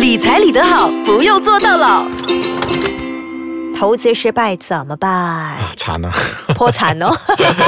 理财理得好，不用做到老。投资失败怎么办？啊，惨了。破产哦。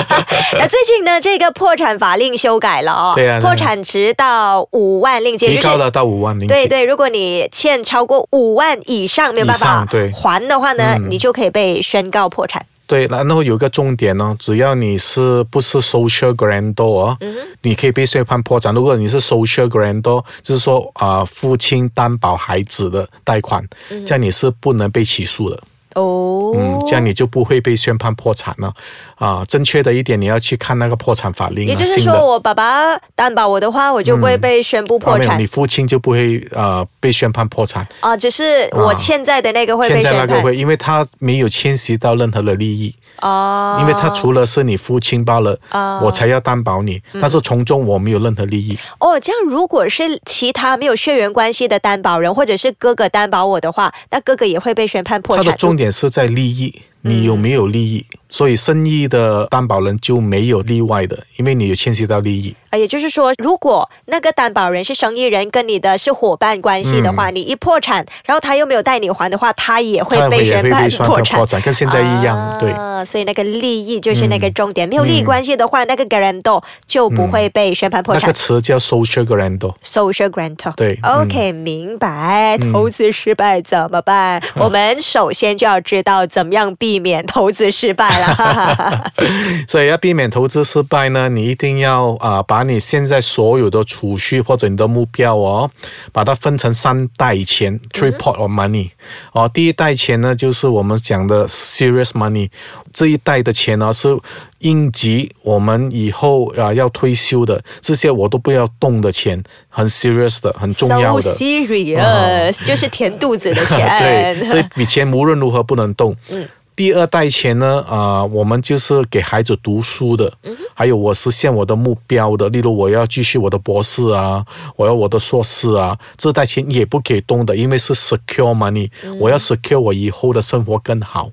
那最近呢，这个破产法令修改了哦。对啊破产值到五万令吉，提就是高了到五万零几。对对，如果你欠超过五万以上没有办以法还的话呢，嗯你就可以被宣告破产。对，然后有一个重点呢，只要你是不是 social grantor，、你可以被宣判破产。如果你是 social grantor，就是说啊、父亲担保孩子的贷款，这样你是不能被起诉的。哦，嗯，这样你就不会被宣判破产了。啊，正确的一点，你要去看那个破产法令、啊，也就是说，我爸爸担保我的话，我就不会被宣布破产。没有，产你父亲就不会呃被宣判破产。啊，只是我啊。欠债的那个会被现在宣判。那个会，因为他没有牵涉到任何的利益，哦，因为他除了是你父亲罢了，啊我才要担保你，但是从中我没有任何利益。哦，这样如果是其他没有血缘关系的担保人，或者是哥哥担保我的话，那哥哥也会被宣判破产。他的重点是在利益，你有没有利益？所以生意的担保人就没有例外的，因为你有牵涉到利益。啊，也就是说，如果那个担保人是生意人，跟你的是伙伴关系的话，你一破产，然后他又没有带你还的话，他也会被宣判也会被宣破产判破。产，跟现在一样。啊、对，所以那个利益就是那个重点，没有利益关系的话，那个 guarantor 就不会被宣判破产。那个词叫 social grantor。social grantor。对嗯，OK，、明白。投资失败怎么办？我们首先就要知道怎么样避免投资失败了。哈哈哈哈 所以要避免投资失败呢，你一定要啊、把你现在所有的储蓄或者你的目标哦，把它分成三袋钱 （three pot of money）。哦，第一袋钱呢，就是我们讲的 serious money，这一代的钱呢是应急我们以后啊、要退休的这些我都不要动的钱，很 serious 的，很重要 So 的。serious，、就是填肚子的钱。对，这笔钱无论如何不能动。嗯。第二代钱呢，啊、我们就是给孩子读书的，还有我实现我的目标的，例如我要继续我的博士啊，我要我的硕士啊，这代钱也不可以动的，因为是 secure money，、我要 secure 我以后的生活更好。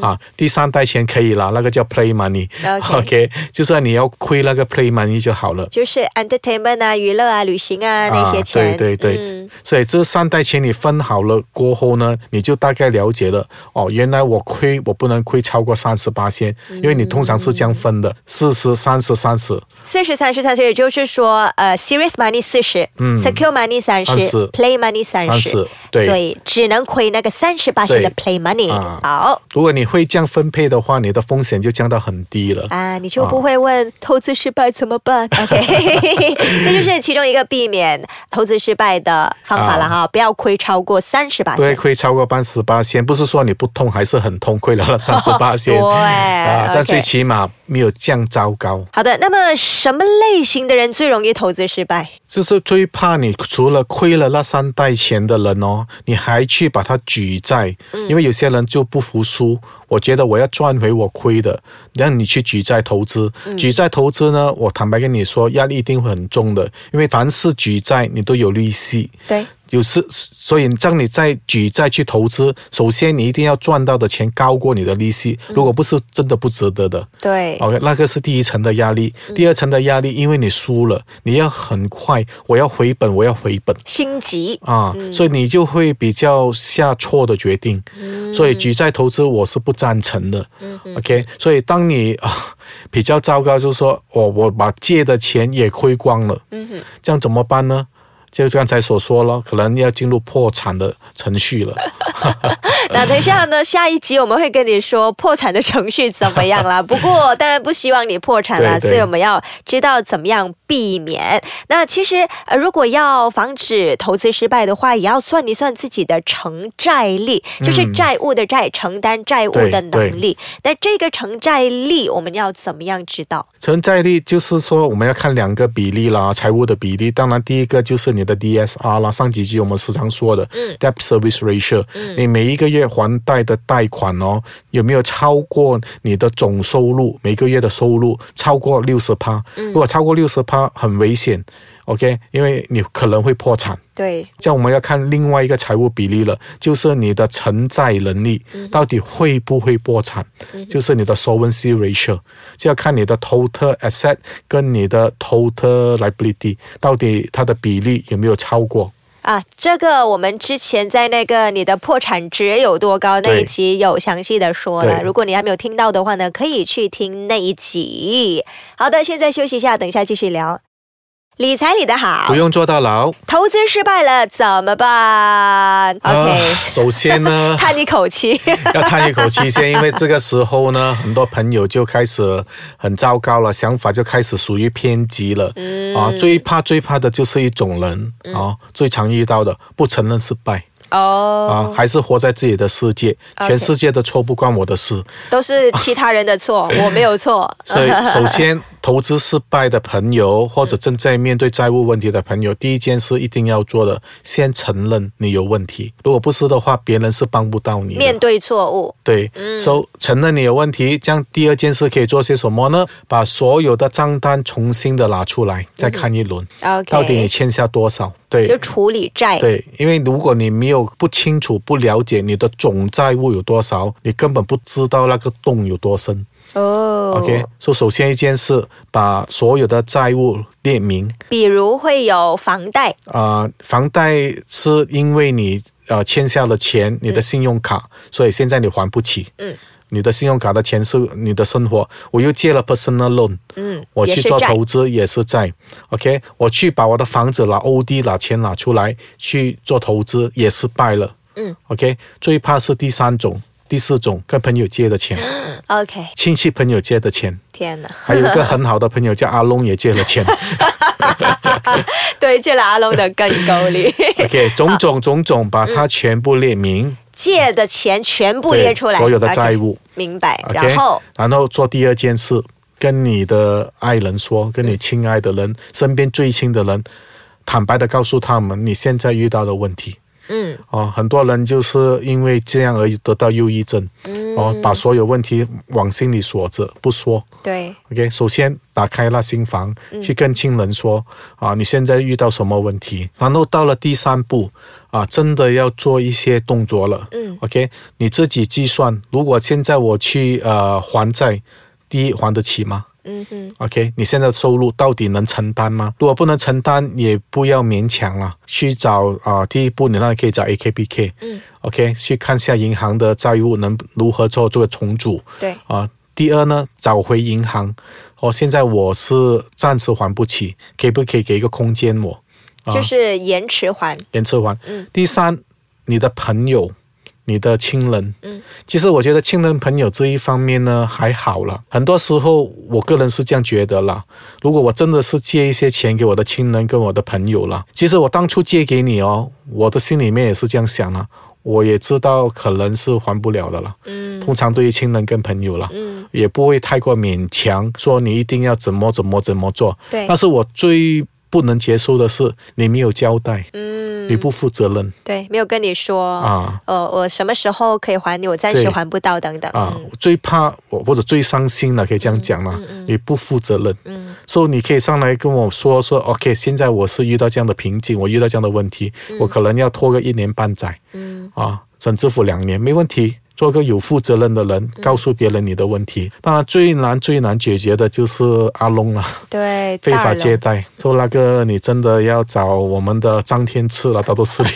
啊，第三代钱可以了，那个叫 play money。OK 就是你要亏那个 play money 就好了。就是 entertainment 啊、娱乐啊、旅行啊那些钱。对对对，嗯。所以这三代钱你分好了过后呢，你就大概了解了哦，原来我亏我不能亏超过三十八仙，因为你通常是这样分的，四十、三十、三十。四十、三十、三十，也就是说，呃，serious money 四十、嗯。s e c u r e money 三十，play money 三十。对。所以只能亏那个三十八线的 play money。啊。好如果你会这样分配的话，你的风险就降到很低了。啊，你就不会问、投资失败怎么办？OK，这就是其中一个避免投资失败的方法了哈，不要亏超过三十八不会线。亏超过半十八先，不是说你不痛，还是很痛，亏了三十八先。对啊，但最起码没有降糟糕。好的，那么什么类型的人最容易投资失败？就是最怕你除了亏了那三袋钱的人哦，你还去把它举债，因为有些人就不服输，我觉得我要赚回我亏的，让你去举债投资。举债投资呢，我坦白跟你说，压力一定会很重的，因为凡是举债你都有利息。对，有时，所以当你再举债去投资，首先你一定要赚到的钱高过你的利息，如果不是真的不值得的。对，OK，那个是第一层的压力，第二层的压力，因为你输了，你要很快，我要回本，我要回本心急。啊，所以你就会比较下错的决定。所以举债投资我是不赞成的。OK，所以当你啊比较糟糕，就是说我我把借的钱也亏光了，这样怎么办呢？就刚才所说了，可能要进入破产的程序了。那等一下呢，下一集我们会跟你说破产的程序怎么样啦。不过当然不希望你破产啦，所以我们要知道怎么样避免。那其实呃，如果要防止投资失败的话，也要算一算自己的承债力，就是债务的债，承担债务的能力。那这个承债力我们要怎么样知道？承债力就是说，我们要看两个比例啦，财务的比例。当然，第一个就是你的 DSR 啦，上几集我们时常说的、debt service ratio，、你每一个月还贷的贷款哦，有没有超过你的总收入每个月的收入超过六十趴？如果超过六十趴，很危险。OK，因为你可能会破产。对，这样我们要看另外一个财务比例了，就是你的承载能力到底会不会破产，就是你的 solvency ratio，就要看你的 total asset 跟你的 total liability 到底它的比例有没有超过。啊，这个我们之前在那个你的破产值有多高那一集有详细的说了，如果你还没有听到的话呢，可以去听那一集。好的，现在休息一下，等一下继续聊。理财理得好不，用坐到牢。投资失败了怎么办？OK，、啊首先呢，叹一口气。要叹一口气先，因为这个时候呢，很多朋友就开始很糟糕了，想法就开始属于偏激了。嗯啊，最怕最怕的就是一种人啊，最常遇到的不承认失败啊哦，，还是活在自己的世界全世界的错不关我的事。都是其他人的错，我没有错。所以，首先，投资失败的朋友或者正在面对债务问题的朋友，第一件事一定要做的，先承认你有问题。如果不是的话，别人是帮不到你。面对错误，对，所、以承认你有问题，这样第二件事可以做些什么呢？把所有的账单重新的拿出来，再看一轮，OK，到底你欠下多少？对就，处理债。对，因为如果你没有不清楚、不了解你的总债务有多少，你根本不知道那个洞有多深。哦 OK，所以首先一件事，把所有的债务列明。比如会有房贷，啊、房贷是因为你呃欠下了钱，你的信用卡，所以现在你还不起。嗯。你的信用卡的钱是你的生活，我又借了 personal loan，嗯，我去做投资也是债，OK，我去把我的房子拿 OD 拿钱拿出来去做投资也失败了，嗯，OK，最怕是第三种、第四种跟朋友借的钱，OK，亲戚朋友借的钱，天哪，还有一个很好的朋友叫阿龙也借了钱。对，借了阿龙的更高利，，OK，种种种种把它全部列明，借的钱全部列出来，所有的债务。明白。然后然后做第二件事，跟你的爱人说，跟你亲爱的人、身边最亲的人，坦白的告诉他们你现在遇到的问题。嗯哦，很多人就是因为这样而得到忧郁症，嗯，哦，把所有问题往心里锁着不说。对，OK，首先打开那心房，嗯去跟亲人说啊，你现在遇到什么问题？然后到了第三步啊，真的要做一些动作了。嗯，OK，你自己计算，如果现在我去呃还债，第一还得起吗嗯哼，？OK，你现在的收入到底能承担吗？如果不能承担，也不要勉强了，去找啊、第一步你那可以找 AKBK。嗯 OK，去看一下银行的债务能如何做这个重组。对，啊。第二呢，找回银行。哦，现在我是暂时还不起，可不可以给一个空间我？啊就是延迟还，延迟还。嗯第三，你的朋友、你的亲人，嗯，其实我觉得亲人朋友这一方面呢还好了。很多时候，我个人是这样觉得啦。如果我真的是借一些钱给我的亲人跟我的朋友了，其实我当初借给你哦，我的心里面也是这样想啊。我也知道可能是还不了的了。嗯通常对于亲人跟朋友了，嗯，也不会太过勉强，说你一定要怎么怎么怎么做。对但，是我最不能接受的是你没有交代，嗯，你不负责任。对，没有跟你说，啊。呃，我什么时候可以还你，我暂时还不到等等，啊嗯！最怕我或者最伤心了，可以这样讲了，你不负责任。嗯。所以你可以上来跟我说说，OK，现在我是遇到这样的瓶颈，我遇到这样的问题，我可能要拖个一年半载。嗯。啊，甚至乎两年，没问题。做个有负责任的人，告诉别人你的问题。当然，最难最难解决的就是阿龙了，对，非法大了接待。做那个你真的要找我们的张天赐了，他都是你。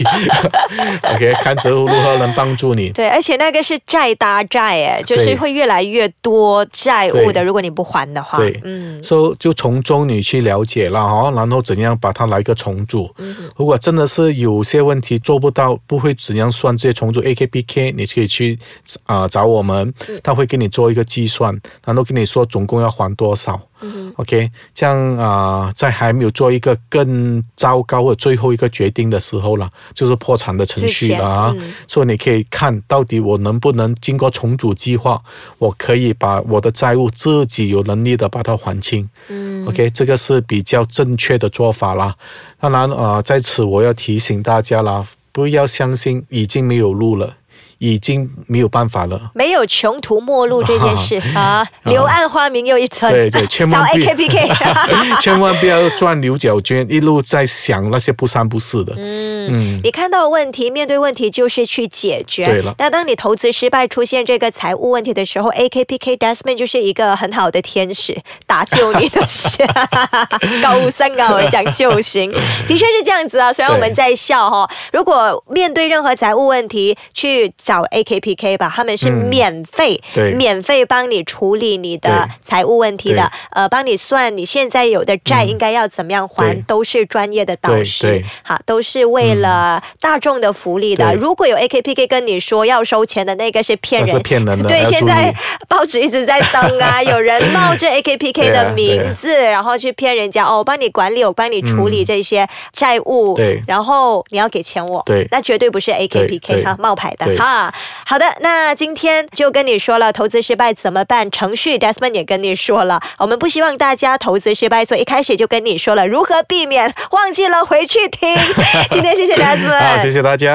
OK，看着如何能帮助你。对，而且那个是债搭债，哎，就是对会越来越多债务的，如果你不还的话，对嗯所以就从中你去了解了哦，然后怎样把它来个重组。嗯如果真的是有些问题做不到，不会怎样算这些重组 AKBK，你可以去啊、找我们，嗯他会给你做一个计算，然后跟你说总共要还多少。嗯 OK，这样啊、在还没有做一个更糟糕的最后一个决定的时候了，就是破产的程序了啊。嗯所以你可以看到底我能不能经过重组计划，我可以把我的债务自己有能力的把它还清。嗯 OK，这个是比较正确的做法啦。当然，呃，在此我要提醒大家啦，不要相信已经没有路了，已经没有办法了。没有穷途末路这件事 啊，柳暗花明又一村。对对，千找万不 AKPK。千万不要钻牛角尖，一路在想那些不三不四的。嗯你看到问题，面对问题就是去解决。对了那当你投资失败、出现这个财务问题的时候，AKPK Desmond 就是一个很好的天使，打救你的下。高三啊，我讲救星，的确是这样子啊。虽然我们在笑哈，如果面对任何财务问题，去找 AKPK 吧，他们是嗯。免费，对免费帮你处理你的财务问题的，呃，帮你算你现在有的债应该要怎么样还，对。都是专业的导师。对，好，都是为了大众的福利的。对。如果有 AKPK 跟你说要收钱的那个是骗人是。骗人的。对，现在报纸一直在登啊，有人冒着 AKPK 的名字，然后去骗人家哦，我帮你管理，我帮你处理这些债务，对。然后你要给钱我，对。那绝对不是 AKPK 哈，冒牌的对。哈。好的，那今天就跟你说了，投资失败怎么办？程序 Desmond 也跟你说了，我们不希望大家投资失败，所以一开始就跟你说了如何避免，忘记了回去听。今天谢谢 Desmond，好，谢谢大家。